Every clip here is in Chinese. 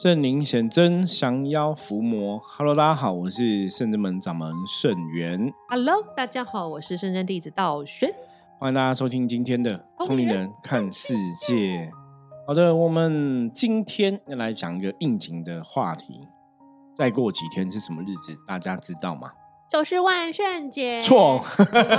圣灵显真，降妖伏魔。Hello，大家好，我是圣真门掌门圣元。Hello，大家好，我是圣真弟子道玄。欢迎大家收听今天的《通灵人看世界》。好的，我们今天要来讲一个应景的话题。再过几天是什么日子？大家知道吗？就是万圣节，错，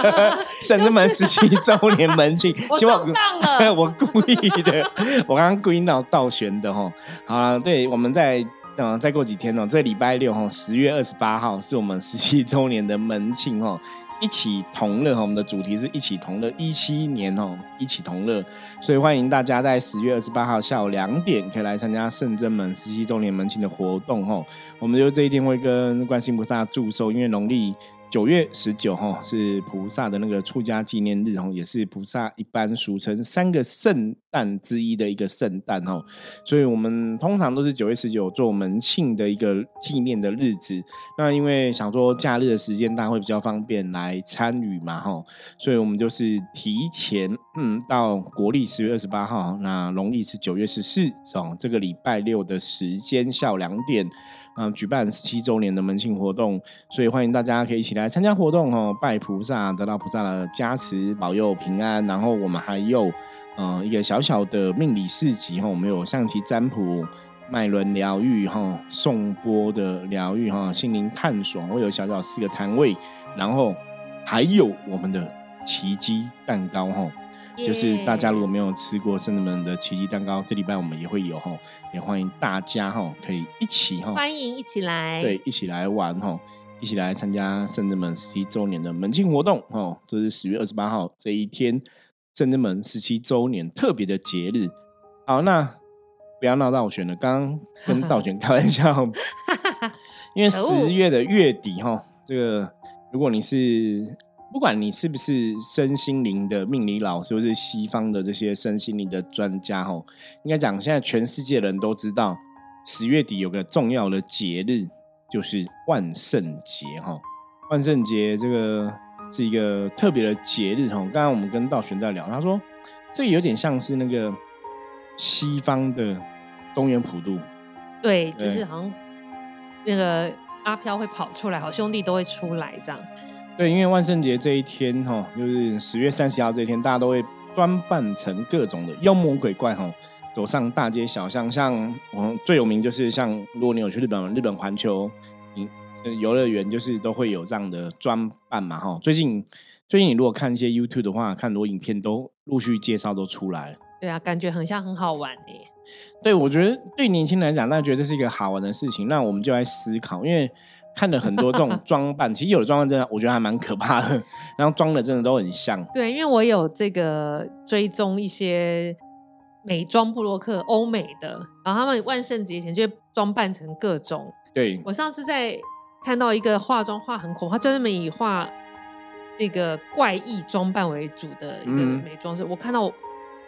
圣之门十七周年门庆，我希望中当了。我故意的，我刚刚故意闹倒悬的哈。好了，对，我们在嗯、呃再过几天哦，这礼拜六哈，十月二十八号是我们十七周年的门庆哦。一起同乐哈，我们的主题是一起同乐，一七年哦，一起同乐，所以欢迎大家在十月二十八号下午两点可以来参加圣真门十七周年门庆的活动哦。我们就这一天会跟观世菩萨祝寿，因为农历九月十九号是菩萨的那个出家纪念日哦，也是菩萨一般俗称三个圣诞之一的一个圣诞哦，所以我们通常都是九月十九做门庆的一个纪念的日子。那因为想说假日的时间大家会比较方便来参与嘛哈，所以我们就是提前嗯到国历十月二十八号，那农历是九月十四哦，这个礼拜六的时间下午两点。嗯，举办十七周年的门庆活动，所以欢迎大家可以一起来参加活动哦，拜菩萨，得到菩萨的加持，保佑平安。然后我们还有呃一个小小的命理市集哈，我们有象棋占卜、脉轮疗愈哈、颂钵的疗愈哈、心灵探索，会有小小四个摊位，然后还有我们的奇迹蛋糕哈。就是大家如果没有吃过圣德门的奇迹蛋糕，这礼拜我们也会有哈，也欢迎大家哈可以一起哈，欢迎一起来，对，一起来玩哈，一起来参加圣德门十七周年的门庆活动哦。这是十月二十八号这一天，圣德门十七周年特别的节日。好，那不要闹道选了，刚刚跟道玄开玩笑，因为十月的月底哈，这个如果你是不管你是不是身心灵的命理老师，或是西方的这些身心灵的专家吼，应该讲现在全世界人都知道，十月底有个重要的节日，就是万圣节哈。万圣节这个是一个特别的节日哈。刚刚我们跟道玄在聊，他说这个有点像是那个西方的中原普渡，对，就是好像那个阿飘会跑出来，好兄弟都会出来这样。对，因为万圣节这一天哈，就是十月三十号这一天，大家都会装扮成各种的妖魔鬼怪哈，走上大街小巷。像我们最有名就是像，如果你有去日本，日本环球游乐园，就是都会有这样的装扮嘛哈。最近最近你如果看一些 YouTube 的话，看很多影片都陆续介绍都出来了。对啊，感觉很像很好玩诶。对，我觉得对年轻人来讲，大家觉得这是一个好玩的事情。那我们就来思考，因为看了很多这种装扮，其实有的装扮真的，我觉得还蛮可怕的。然后装的真的都很像。对，因为我有这个追踪一些美妆部落克，欧美的，然后他们万圣节前就会装扮成各种。对，我上次在看到一个化妆化很恐怖，他专门以画那个怪异装扮为主的一个嗯美妆师，我看到我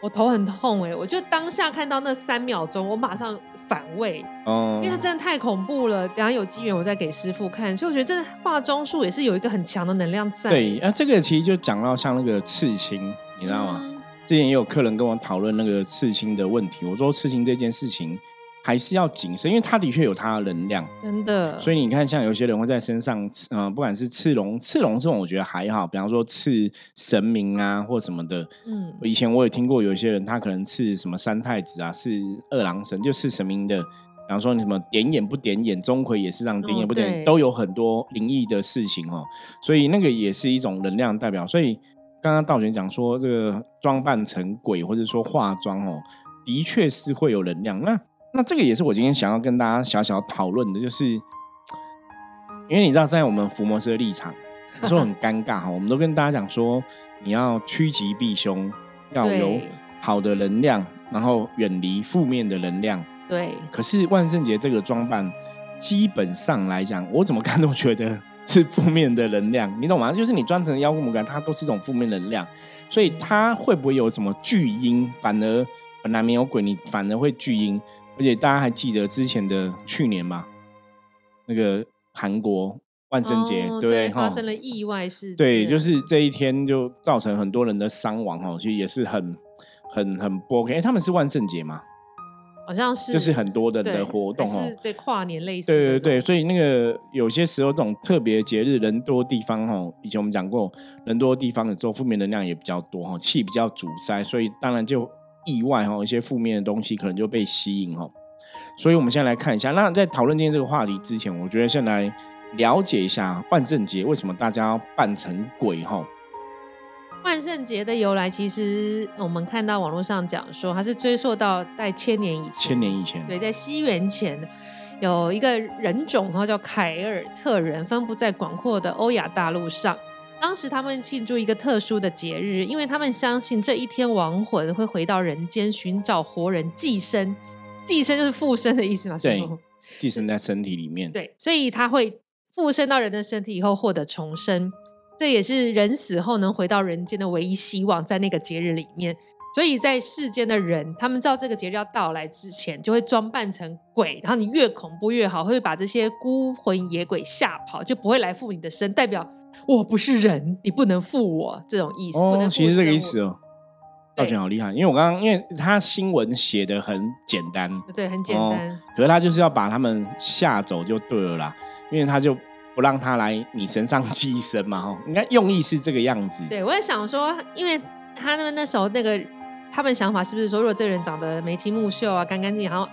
我头很痛哎、我就当下看到那三秒钟，我马上反胃，哦、因为它真的太恐怖了。等下有机缘我再给师傅看，所以我觉得这化妆术也是有一个很强的能量在。对，那、这个其实就讲到像那个刺青，你知道吗？嗯之前也有客人跟我讨论那个刺青的问题，我说刺青这件事情还是要谨慎，因为它的确有它的能量。真的，所以你看，像有些人会在身上，呃，不管是刺龙、刺龙这种，我觉得还好。比方说刺神明啊，或什么的。嗯，以前我也听过有一些人，他可能刺什么三太子啊，刺二郎神，就刺神明的。比方说你什么点眼不点眼，钟馗也是让点眼不点眼，对都有很多灵异的事情哦。所以那个也是一种能量代表。所以刚刚道玄讲说，这个装扮成鬼或者说化妆哦，的确是会有能量。那那这个也是我今天想要跟大家小小讨论的，就是因为你知道，在我们伏魔师的立场，有时候很尴尬哈。我们都跟大家讲说，你要趋吉避凶，要有好的能量，然后远离负面的能量。对，可是万圣节这个装扮，基本上来讲，我怎么看都觉得是负面的能量，你懂吗？就是你装成妖魔鬼怪，它都是一种负面能量，所以它会不会有什么巨婴？反而本来没有鬼，你反而会巨婴。而且大家还记得之前的去年吧，那个韩国万圣节，哦对对？发生了意外事件，对，就是这一天就造成很多人的伤亡哦，其实也是很很很不 OK。诶他们是万圣节吗？好像是就是很多人的活动哦。对跨年类似，对对对，所以那个有些时候这种特别节日人多地方哦，以前我们讲过，人多地方的时候负面能量也比较多哈，气比较阻塞，所以当然就意外哈，一些负面的东西可能就被吸引哈。所以我们现在来看一下，那在讨论今天这个话题之前，我觉得先来了解一下万圣节为什么大家要扮成鬼哈。万圣节的由来，其实我们看到网络上讲说，它是追溯到在千年以前，千年以前，对，在西元前有一个人种，哈叫凯尔特人，分布在广阔的欧亚大陆上。当时他们庆祝一个特殊的节日，因为他们相信这一天亡魂会回到人间，寻找活人寄生。寄生就是附身的意思嘛，对寄生在身体里面。对，所以他会附身到人的身体以后获得重生，这也是人死后能回到人间的唯一希望，在那个节日里面。所以在世间的人，他们知道这个节日要到来之前，就会装扮成鬼，然后你越恐怖越好，会把这些孤魂野鬼吓跑，就不会来附你的身，代表我不是人，你不能负我这种意思。不能哦，其实这个意思哦。道对玄好厉害，因为我刚刚因为他新闻写的很简单，对，很简哦单。可是他就是要把他们吓走就对了啦，因为他就不让他来你身上寄生嘛，哈，应该用意是这个样子。对，我在想说，因为他们那时候那个他们想法是不是说，如果这个人长得眉清目秀啊，干干净净，然后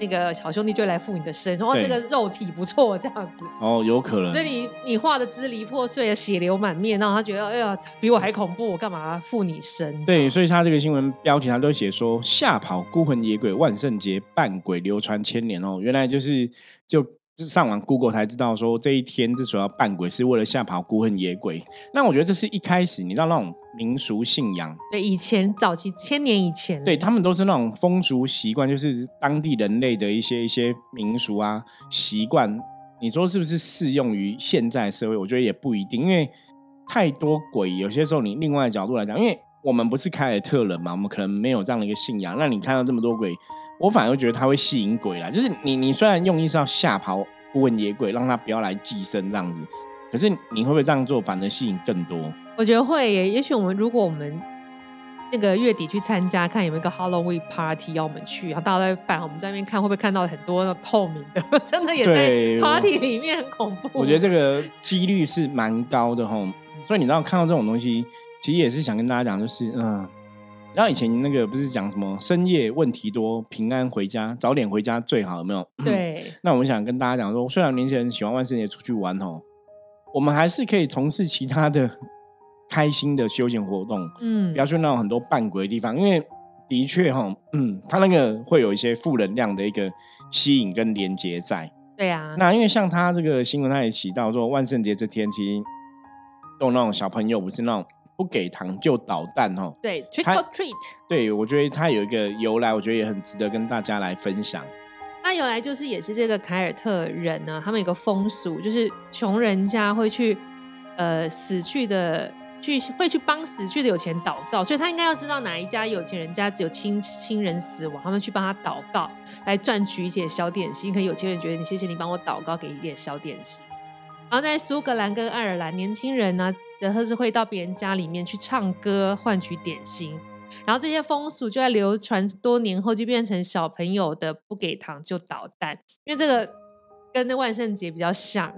那个小兄弟就来附你的身，说哇这个肉体不错这样子，哦，有可能所以你你画的支离破碎的，血流满面，然后他觉得哎呀比我还恐怖，我干嘛附你身？对，所以他这个新闻标题他都写说吓跑孤魂野鬼，万圣节扮鬼流传千年哦，原来就是就。上网 Google 才知道说这一天之所以要扮鬼，是为了吓跑孤魂野鬼。那我觉得这是一开始你知道那种民俗信仰，对，以前早期千年以前，对他们都是那种风俗习惯，就是当地人类的一些一些民俗啊习惯。你说是不是适用于现在社会？我觉得也不一定，因为太多鬼，有些时候你另外的角度来讲，因为我们不是凯尔特人嘛，我们可能没有这样的一个信仰。那你看到这么多鬼，我反而觉得它会吸引鬼来。就是你你虽然用意是要吓跑孤魂野鬼，让他不要来寄生这样子，可是你会不会这样做，反而吸引更多？我觉得会耶。也许我们如果我们那个月底去参加，看有没有一个 Halloween party 要我们去，然后大家在办，我们在那边看会不会看到很多透明的，真的也在 party 里面很恐怖。我觉得这个几率是蛮高的哈，所以你知道看到这种东西，其实也是想跟大家讲，就是嗯，然后以前那个不是讲什么深夜问题多，平安回家，早点回家最好，有没有？。对那我们想跟大家讲说，虽然年轻人喜欢万圣节出去玩哦，我们还是可以从事其他的开心的休闲活动，嗯不要去那种很多扮鬼的地方，因为的确哈，嗯，它那个会有一些负能量的一个吸引跟连接在。对啊，那因为像他这个新闻，他也提到说，万圣节这天其实都有那种小朋友不是那种不给糖就捣蛋哦。对 trick 他 or treat，对，我觉得它有一个由来，我觉得也很值得跟大家来分享。它由来就是也是这个凯尔特人呢，他们有个风俗，就是穷人家会去呃死去的去会去帮死去的有钱祷告，所以他应该要知道哪一家有钱人家只有亲亲人死亡，他们去帮他祷告，来赚取一些小点心。可能有钱人觉得你谢谢你帮我祷告，给一点小点心。然后在苏格兰跟爱尔兰，年轻人呢，则是会到别人家里面去唱歌换取点心。然后这些风俗就在流传多年后，就变成小朋友的不给糖就捣蛋，因为这个跟那万圣节比较像，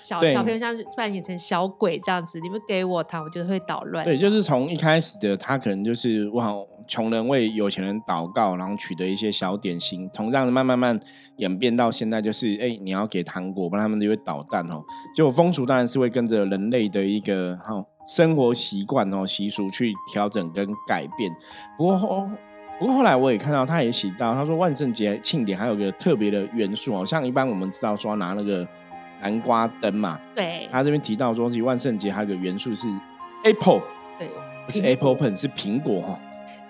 小对小朋友像是扮演成小鬼这样子，你们给我糖，我就会捣乱。对，就是从一开始的他可能就是哇，穷人为有钱人祷告，然后取得一些小点心，从这样子慢慢慢演变到现在，就是哎、你要给糖果，不然他们就会捣蛋哦。就风俗当然是会跟着人类的一个哈、生活习惯哦习俗去调整跟改变。不过后不过后来我也看到他也写到，他说万圣节庆典还有个特别的元素哦，像一般我们知道说拿那个南瓜灯嘛，对他这边提到说，其实万圣节还有个元素是 apple。对，不是 Apple Pen，是苹果哈。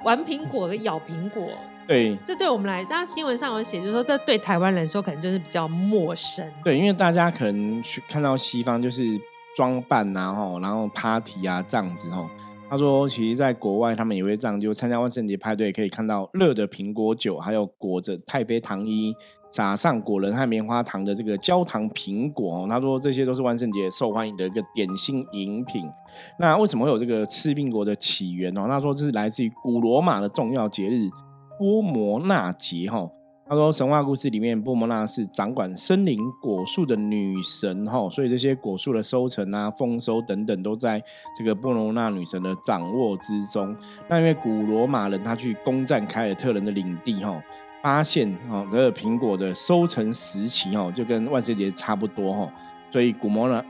玩苹果跟咬苹果，对这对我们来，当然新闻上有写，就是说这对台湾人来说可能就是比较陌生。对，因为大家可能去看到西方就是装扮啊，吼，然后 party 啊这样子吼。他说，其实在国外他们也会这样，就参加万圣节派对，可以看到热的苹果酒，还有裹着太妃糖衣、撒上果仁和棉花糖的这个焦糖苹果。他说，这些都是万圣节受欢迎的一个点心饮品。那为什么会有这个吃苹果的起源呢？他说这是来自于古罗马的重要节日波摩纳节哈。他说神话故事里面波摩纳是掌管森林果树的女神哈，所以这些果树的收成啊、丰收等等都在这个波摩纳女神的掌握之中。那因为古罗马人他去攻占凯尔特人的领地哈，发现哈这个苹果的收成时期哈就跟万圣节差不多哈，所以古摩纳。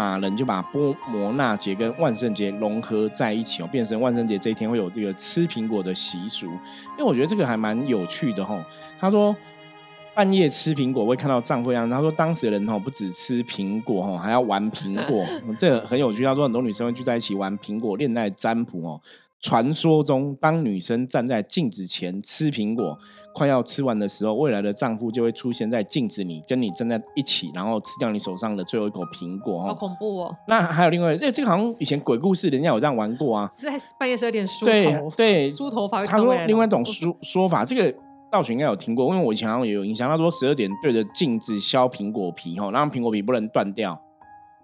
马人就把波摩纳节跟万圣节融合在一起哦，变成万圣节这一天会有这个吃苹果的习俗。因为我觉得这个还蛮有趣的哦。他说半夜吃苹果会看到丈夫一样。他说当时的人哈不止吃苹果哈，还要玩苹果，这个很有趣。他说很多女生会聚在一起玩苹果，恋爱占卜哦。传说中，当女生站在镜子前吃苹果。快要吃完的时候，未来的丈夫就会出现在镜子里，跟你站在一起，然后吃掉你手上的最后一口苹果。好恐怖哦！那还有另外，这这个好像以前鬼故事，人家有这样玩过啊。是在半夜十二点梳头，对，梳头发。他说另外一种说说法，这个道玄应该有听过，因为我以前好像也有印象。他说十二点对着镜子削苹果皮，哈，让苹果皮不能断掉，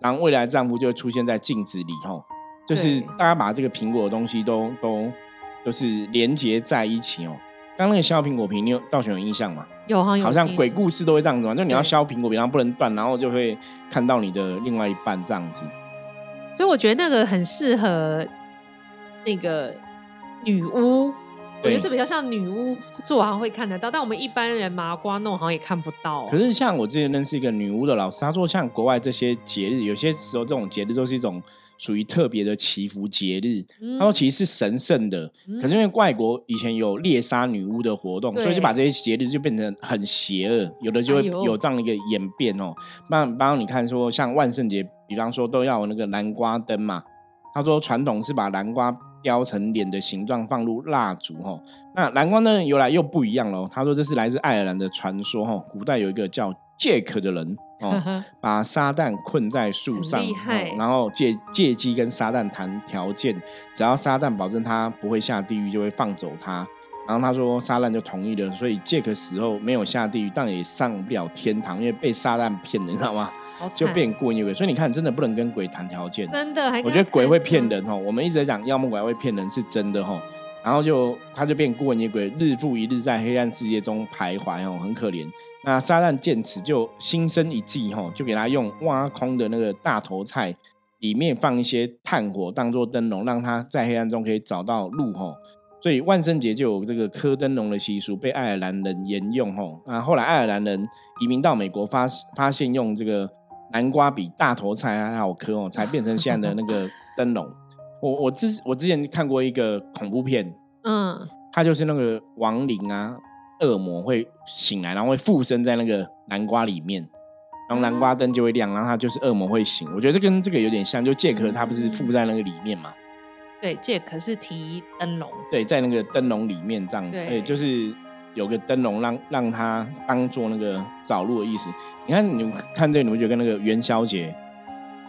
然后未来丈夫就会出现在镜子里，哈，就是大家把这个苹果的东西都都都是连接在一起哦。刚那个削苹果皮，你有倒选有印象吗？有，好像鬼故事都会这样子嘛，就你要削苹果皮，然后不能断，然后就会看到你的另外一半这样子。所以我觉得那个很适合那个女巫，我觉得这比较像女巫做，好像会看得到，但我们一般人麻瓜弄好像也看不到。可是像我之前认识一个女巫的老师，她说像国外这些节日，有些时候这种节日都是一种。属于特别的祈福节日，他说其实是神圣的，可是因为外国以前有猎杀女巫的活动，所以就把这些节日就变成很邪恶，有的就会有这样的一个演变哦。那帮你看说，像万圣节，比方说都要那个南瓜灯嘛。他说传统是把南瓜雕成脸的形状放入蜡烛哈。那南瓜灯由来又不一样喽。他说这是来自爱尔兰的传说哈。古代有一个叫杰克的人。哦，把撒旦困在树上，然后借借机跟撒旦谈条件，只要撒旦保证他不会下地狱，就会放走他。然后他说撒旦就同意了，所以杰克死后没有下地狱，但也上不了天堂，因为被撒旦骗了，你知道吗？就变过阴鬼。所以你看，真的不能跟鬼谈条件，真的。我觉得鬼会骗人哦。我们一直在讲妖魔鬼怪会骗人，是真的哈。然后就他就变孤魂野鬼，日复一日在黑暗世界中徘徊哦，很可怜。那撒旦见此就心生一计哈，就给他用挖空的那个大头菜，里面放一些炭火当做灯笼，让他在黑暗中可以找到路哈。所以万圣节就有这个磕灯笼的习俗，被爱尔兰人沿用吼。那，后来爱尔兰人移民到美国，发发现用这个南瓜比大头菜还好磕哦，才变成现在的那个灯笼。我我之我之前看过一个恐怖片，嗯，它就是那个亡灵啊，恶魔会醒来，然后会附身在那个南瓜里面，然后南瓜灯就会亮，然后它就是恶魔会醒。我觉得这跟这个有点像，就杰克他不是附在那个里面嘛？对，杰克是提灯笼，对，在那个灯笼里面这样子，对，就是有个灯笼让让他当做那个找路的意思。你看，你看这个，你会觉得跟那个元宵节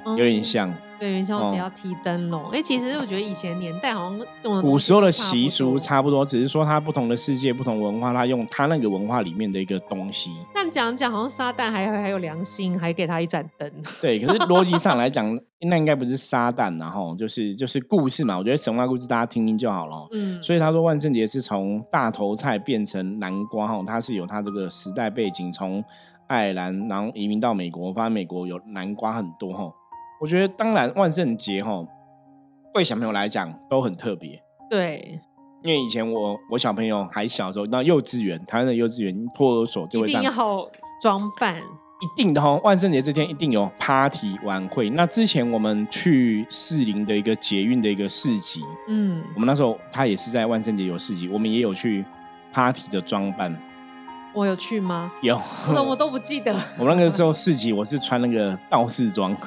有点像？对元宵节要提灯笼，哎，其实我觉得以前年代好像古时候的习俗差不多，只是说它不同的世界、不同文化，它用它那个文化里面的一个东西。但讲讲，好像撒旦还还有良心，还给他一盏灯。对，可是 逻辑上来讲，那应该不是撒旦，然后就是就是故事嘛。我觉得神话故事大家听听就好了。嗯，所以他说万圣节是从大头菜变成南瓜，哈，它是有它这个时代背景，从爱尔兰然后移民到美国，发现美国有南瓜很多，哈。我觉得当然万圣节哈，对小朋友来讲都很特别。对，因为以前我我小朋友还小时候，到幼稚园，台湾的幼稚园托儿所就会一定要装扮，一定的哈。万圣节这天一定有 party 晚会。那之前我们去士林的一个捷运的一个市集，嗯，我们那时候他也是在万圣节有市集，我们也有去 party 的装扮。我有去吗？有，我我都不记得。我那个时候市集，我是穿那个道士装。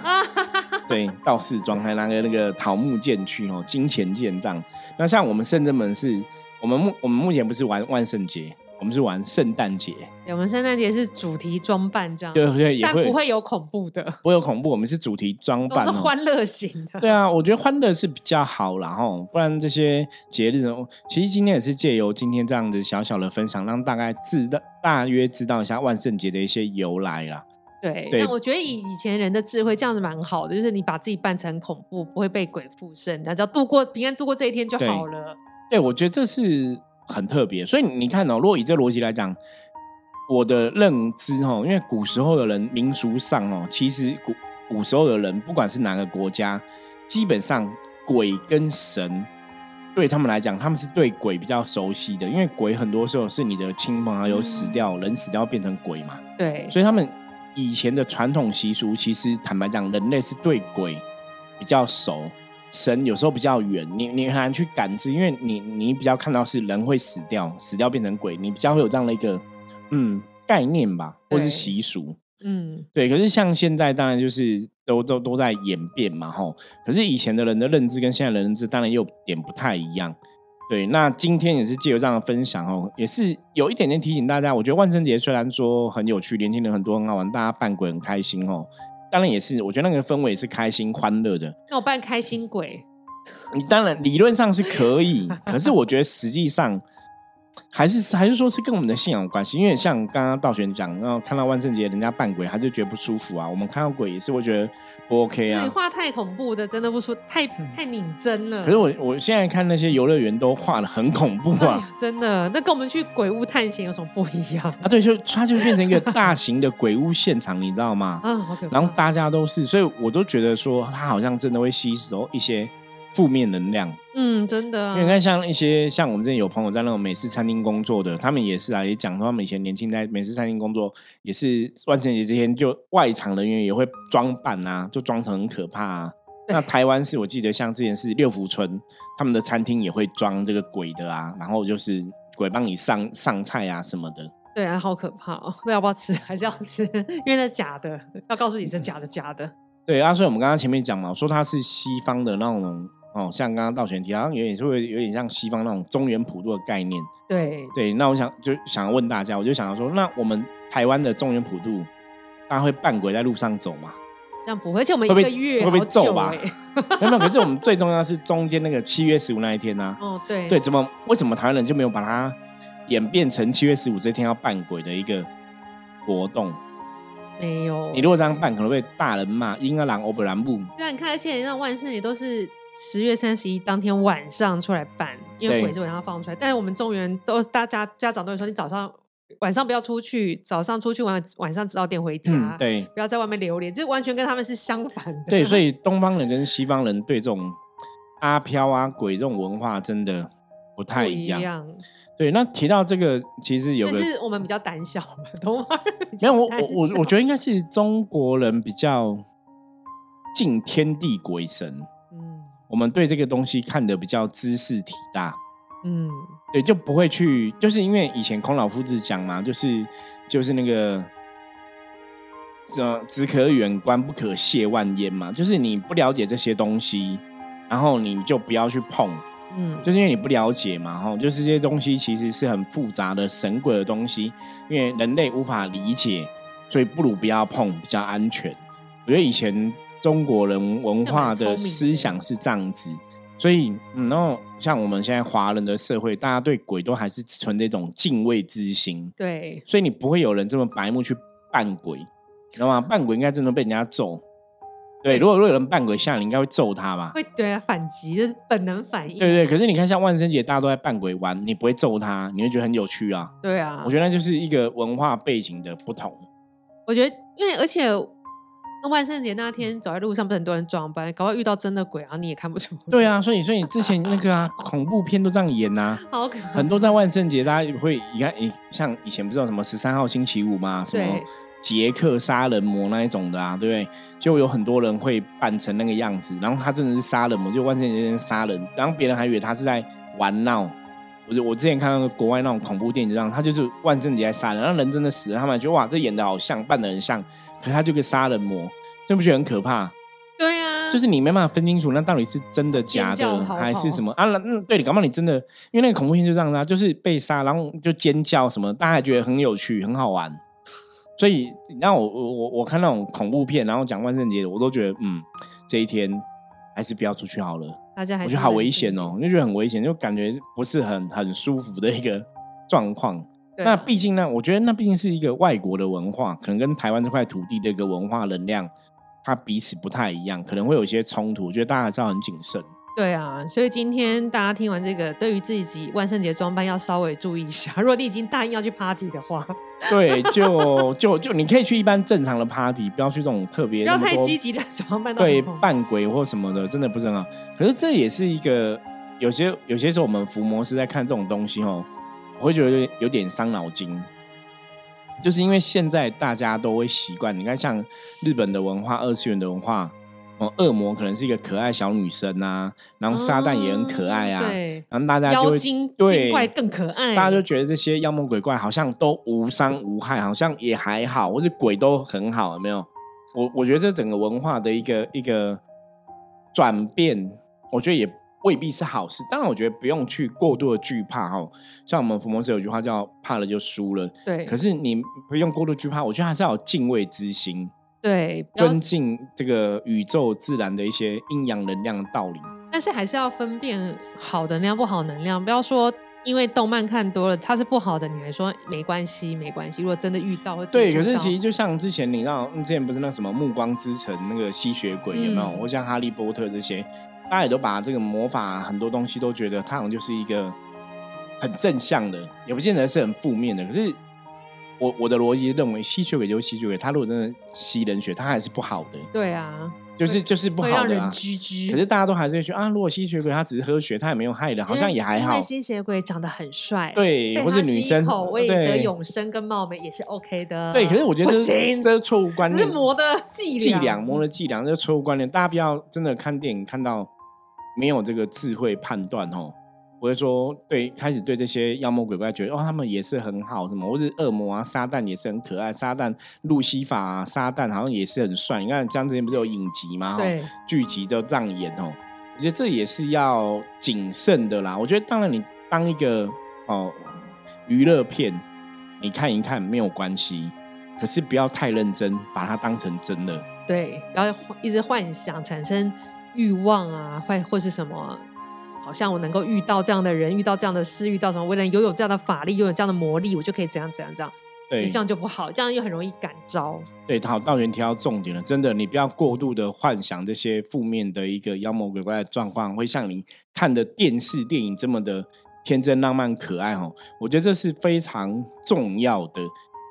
对，道士装还拿个那个桃木剑去哦，金钱剑这样。那像我们圣真门是，我们目我们目前不是玩万圣节，我们是玩圣诞节。我们圣诞节是主题装扮这样，对对，也会不会有恐怖的，不会有恐怖。我们是主题装扮，是欢乐型的。对啊，我觉得欢乐是比较好啦吼，不然这些节日，其实今天也是借由今天这样子小小的分享，让大概知道大约知道一下万圣节的一些由来啦。对，但我觉得以以前人的智慧这样子蛮好的，就是你把自己扮成恐怖，不会被鬼附身，然后度过平安度过这一天就好了。对，我觉得这是很特别。所以你看哦，如果以这逻辑来讲，我的认知哦，因为古时候的人民俗上哦，其实古古时候的人不管是哪个国家，基本上鬼跟神对他们来讲，他们是对鬼比较熟悉的，因为鬼很多时候是你的亲朋好友死掉，人死掉变成鬼嘛，对，所以他们以前的传统习俗，其实坦白讲，人类是对鬼比较熟。神有时候比较远，你你很难去感知，因为你你比较看到是人会死掉，死掉变成鬼，你比较会有这样的一个嗯概念吧，或是习俗，嗯，对。可是像现在，当然就是都都都在演变嘛，吼。可是以前的人的认知跟现在的认知，当然又点不太一样。对，那今天也是借由这样的分享哦，也是有一点点提醒大家。我觉得万圣节虽然说很有趣，年轻人很多很好玩，大家扮鬼很开心哦。当然也是，我觉得那个氛围是开心欢乐的。那我扮开心鬼，你当然理论上是可以，可是我觉得实际上。还是还是说是跟我们的信仰有关系，因为像刚刚道玄讲，然后看到万圣节人家扮鬼，他就觉得不舒服啊。我们看到鬼也是会觉得不 OK 啊。你画太恐怖的，真的不出太太拧真了。可是我我现在看那些游乐园都画的很恐怖啊，真的。那跟我们去鬼屋探险有什么不一样啊？对，就它就变成一个大型的鬼屋现场，你知道吗？啊，然后大家都是，所以我都觉得说，它好像真的会吸收一些。负面能量，嗯，真的。因为你看，像一些像我们之前有朋友在那种美式餐厅工作的，他们也是啊，也讲说他们以前年轻在美式餐厅工作，也是万圣节这天就外场人员也会装扮啊，就装成很可怕啊。那台湾是我记得像之前是六福村，他们的餐厅也会装这个鬼的啊，然后就是鬼帮你上上菜啊什么的。对啊，好可怕哦！那要不要吃？还是要吃？因为那假的，要告诉你是假的，假的。对啊，所以我们刚刚前面讲嘛，说它是西方的那种。哦，像刚刚道玄提，好像有点是会有点像西方那种中原普渡的概念。对对，那我想就想要问大家，我就想要说，那我们台湾的中原普渡，大家会扮鬼在路上走吗？这样不会，而且我们一个月会不会揍吧？没有，可是我们最重要是中间那个七月十五那一天呢？哦，对对，怎么为什么台湾人就没有把它演变成七月十五这天要扮鬼的一个活动？没有，你如果这样办，可能被大人骂，婴儿郎欧布兰布。对啊，你看，而且那万圣节都是。十月三十一当天晚上出来办，因为鬼是晚上放出来。但是我们中原都大家家长都会说，你早上晚上不要出去，早上出去玩晚上早点回家，对，不要在外面流连，就完全跟他们是相反的。对，所以东方人跟西方人对这种阿飘啊鬼这种文化真的不太一样。对，那提到这个，其实有个是我们比较胆小，东方人没有我我我我觉得应该是中国人比较敬天地鬼神。我们对这个东西看得比较知识体大，嗯，对，就不会去，就是因为以前孔老夫子讲嘛，就是就是那个，只只可远观，不可亵玩焉嘛，就是你不了解这些东西，然后你就不要去碰，嗯，就是因为你不了解嘛，哈，就是这些东西其实是很复杂的神鬼的东西，因为人类无法理解，所以不如不要碰比较安全。我觉得以前。中国人文化的思想是这样子，所以，然后像我们现在华人的社会，大家对鬼都还是存这种敬畏之心。对，所以你不会有人这么白目去扮鬼，知道吗？扮鬼应该真的被人家揍。对，如果如果有人扮鬼吓你，应该会揍他吧？会对啊，反击就是本能反应。对对，可是你看，像万圣节大家都在扮鬼玩，你不会揍他，你会觉得很有趣啊。对啊，我觉得那就是一个文化背景的不同。我觉得，因为而且。那万圣节那天走在路上，不是很多人装扮，搞不好遇到真的鬼，然后你也看不出。对啊，所以所以之前那个啊，恐怖片都这样演呐。好可很多在万圣节，大家会你看，你像以前不知道什么十三号星期五嘛？什么杰克杀人魔那一种的啊，对不对？就有很多人会扮成那个样子，然后他真的是杀人魔，就万圣节杀人，然后别人还以为他是在玩闹。我就我之前看到国外那种恐怖电影，这样他就是万圣节在杀人，然后人真的死了，他们觉得哇，这演的好像，扮的很像。可他就个杀人魔，这不觉得很可怕？对啊，就是你没办法分清楚那到底是真的假的还是什么啊？那对你搞不好你真的，因为那个恐怖片就这样啊，就是被杀，然后就尖叫什么，大家还觉得很有趣、很好玩。所以你，让我我我我看那种恐怖片，然后讲万圣节的，我都觉得嗯，这一天还是不要出去好了。大家还我觉得好危险哦，就觉得很危险，就感觉不是很很舒服的一个 状况。那毕竟呢，我觉得那毕竟是一个外国的文化，可能跟台湾这块土地的一个文化能量，它彼此不太一样，可能会有一些冲突。我觉得大家还是要很谨慎。对啊，所以今天大家听完这个，对于自己万圣节装扮要稍微注意一下。如果你已经答应要去 party 的话，对，就就就你可以去一般正常的 party，不要去这种特别不要太积极的 装扮到对扮鬼或什么的，真的不是很好。可是这也是一个有些有些时候我们伏魔师在看这种东西哦，我会觉得有点伤脑筋。就是因为现在大家都会习惯，你看像日本的文化、二次元的文化，哦，恶魔可能是一个可爱小女生啊，然后撒旦也很可爱啊，哦对，然后大家就会妖精怪更可爱，大家就觉得这些妖魔鬼怪好像都无伤无害，好像也还好，或是鬼都很好，有没有？我我觉得这整个文化的一个一个转变，我觉得也未必是好事。当然，我觉得不用去过度的惧怕哈。像我们伏魔师有句话叫“怕了就输了”，对，可是你不用过度惧怕，我觉得还是要有敬畏之心，对，尊敬这个宇宙自然的一些阴阳能量的道理。但是还是要分辨好的能量不好能量，不要说因为动漫看多了它是不好的，你还说没关系没关系。如果真的遇到或对，可是其实就像之前你知道，之前不是那什么《暮光之城》那个吸血鬼有没有？嗯或像《哈利波特》这些，大家也都把这个魔法很多东西都觉得它好像就是一个很正向的，也不见得是很负面的。可是我我的逻辑认为，吸血鬼就是吸血鬼，他如果真的吸人血，他还是不好的，对啊，就是就是不好的啊。居居。可是大家都还是会说啊，如果吸血鬼他只是喝血，他也没有害人，好像也还好。吸血鬼长得很帅，对，或是女生口为得对永生跟貌美也是 OK 的。对，可是我觉得不这是行，这是错误观念，只是魔的伎伎俩，俩，魔的伎俩，这是错误观念。大家不要真的看电影看到没有这个智慧判断哦。我会说，对，开始对这些妖魔鬼怪觉得哦，他们也是很好，什么，或是恶魔啊，撒旦也是很可爱，撒旦路西法啊，撒旦好像也是很帅。你看，像之前不是有影集吗？哈对，剧集都这样演哦。我觉得这也是要谨慎的啦。我觉得，当然你当一个哦娱乐片，你看一看没有关系，可是不要太认真，把它当成真的。对，不要一直幻想产生欲望啊，或或是什么，好像我能够遇到这样的人，遇到这样的事，遇到什么，我能拥有这样的法力，拥有这样的魔力，我就可以怎样怎样怎样，对，这样就不好，这样又很容易感召。对，好，道元提到重点了，真的，你不要过度的幻想这些负面的一个妖魔鬼怪的状况，会像你看的电视电影这么的天真浪漫可爱哦。我觉得这是非常重要的。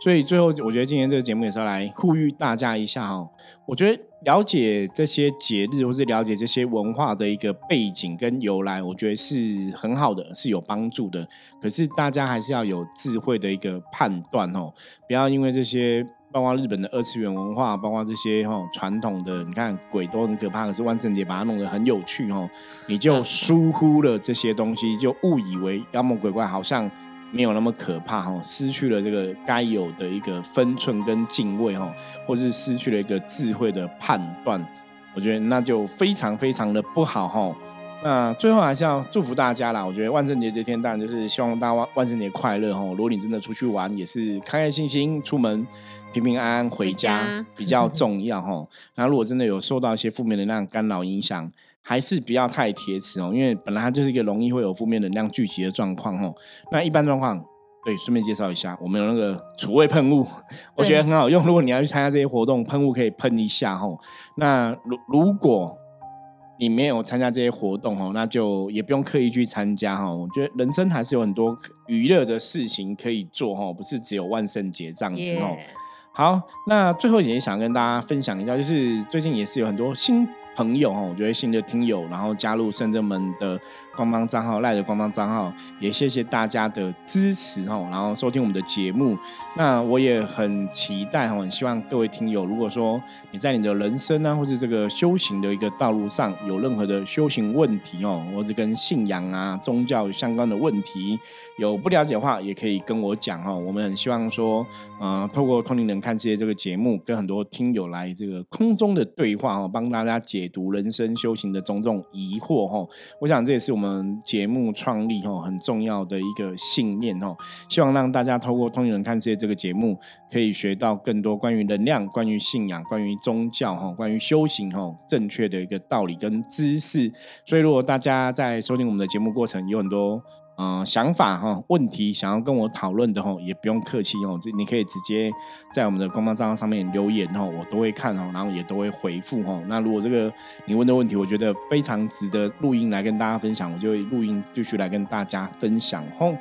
所以最后，我觉得今天这个节目也是要来呼吁大家一下哈。我觉得了解这些节日，或是了解这些文化的一个背景跟由来，我觉得是很好的，是有帮助的。可是大家还是要有智慧的一个判断哦，不要因为这些，包括日本的二次元文化，包括这些哈传统的，你看鬼都很可怕，可是万圣节把它弄得很有趣哦，你就疏忽了这些东西，就误以为妖魔鬼怪好像没有那么可怕哈，失去了这个该有的一个分寸跟敬畏哈，或是失去了一个智慧的判断，我觉得那就非常非常的不好哈。那最后还是要祝福大家啦！我觉得万圣节这天当然就是希望大家万万圣节快乐哈。如果你真的出去玩，也是开开心心出门，平平安安回家比较重要哈。那如果真的有受到一些负面能量干扰影响，还是不要太铁齿哦，因为本来它就是一个容易会有负面能量聚集的状况哦。那一般状况，对，顺便介绍一下，我们有那个除味喷雾，我觉得很好用。如果你要去参加这些活动，喷雾可以喷一下哦。那如如果你没有参加这些活动哦，那就也不用刻意去参加哈。我觉得人生还是有很多娱乐的事情可以做哈，不是只有万圣节这样子哦。耶好，那最后也想跟大家分享一下，就是最近也是有很多新朋友哈，我觉得新的听友，然后加入圣正门的官方账号、赖的官方账号，也谢谢大家的支持哦，然后收听我们的节目。那我也很期待哈，很希望各位听友，如果说你在你的人生啊，或是这个修行的一个道路上有任何的修行问题哦，或者跟信仰啊、宗教相关的问题有不了解的话，也可以跟我讲哦。我们很希望说，呃，透过《通灵人看世界》这个节目，跟很多听友来这个空中的对话哦，帮大家解读人生修行的种种疑惑哦。我想这也是我们嗯节目创立哦很重要的一个信念哦。希望让大家透过《通灵人看世界》这个节目，可以学到更多关于能量、关于信仰、关于宗教哈、关于修行哈正确的一个道理跟知识。所以，如果大家在收听我们的节目过程有很多呃想法哈、问题想要跟我讨论的哈，也不用客气哦，这你可以直接在我们的官方账号上面留言哦，我都会看哦，然后也都会回复哦。那如果这个你问的问题，我觉得非常值得录音来跟大家分享，我就会录音继续来跟大家分享吼。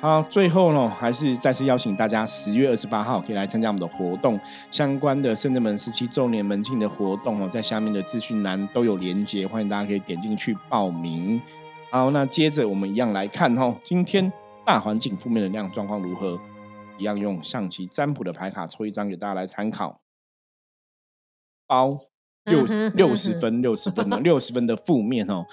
好，最后呢，还是再次邀请大家，十月二十八号可以来参加我们的活动，相关的圣正门十七周年门庆的活动哦，在下面的资讯栏都有连接，欢迎大家可以点进去报名。好，那接着我们一样来看哈，今天大环境负面能量状况如何？一样用象棋占卜的牌卡抽一张给大家来参考。包六六十分，六十分的六十分的负面哦。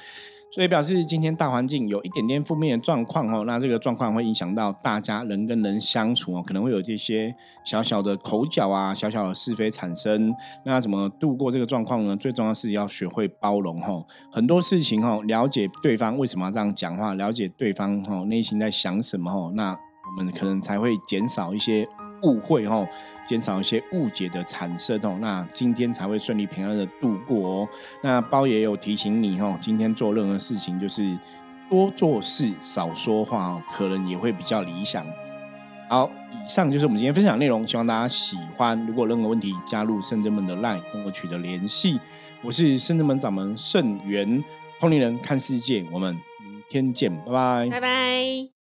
所以表示今天大环境有一点点负面的状况哦，那这个状况会影响到大家人跟人相处哦，可能会有这些小小的口角啊，小小的是非产生。那怎么度过这个状况呢？最重要是要学会包容哈，很多事情哈，了解对方为什么要这样讲话，了解对方哈内心在想什么哈，那我们可能才会减少一些。误会哦，减少一些误解的产生哦，那今天才会顺利平安的度过哦。那包也有提醒你哦，今天做任何事情就是多做事少说话哦，可能也会比较理想。好，以上就是我们今天分享内容，希望大家喜欢。如果任何问题，加入圣真门的 LINE 跟我取得联系。我是圣真门掌门圣元通灵人看世界，我们明天见，拜拜，拜拜。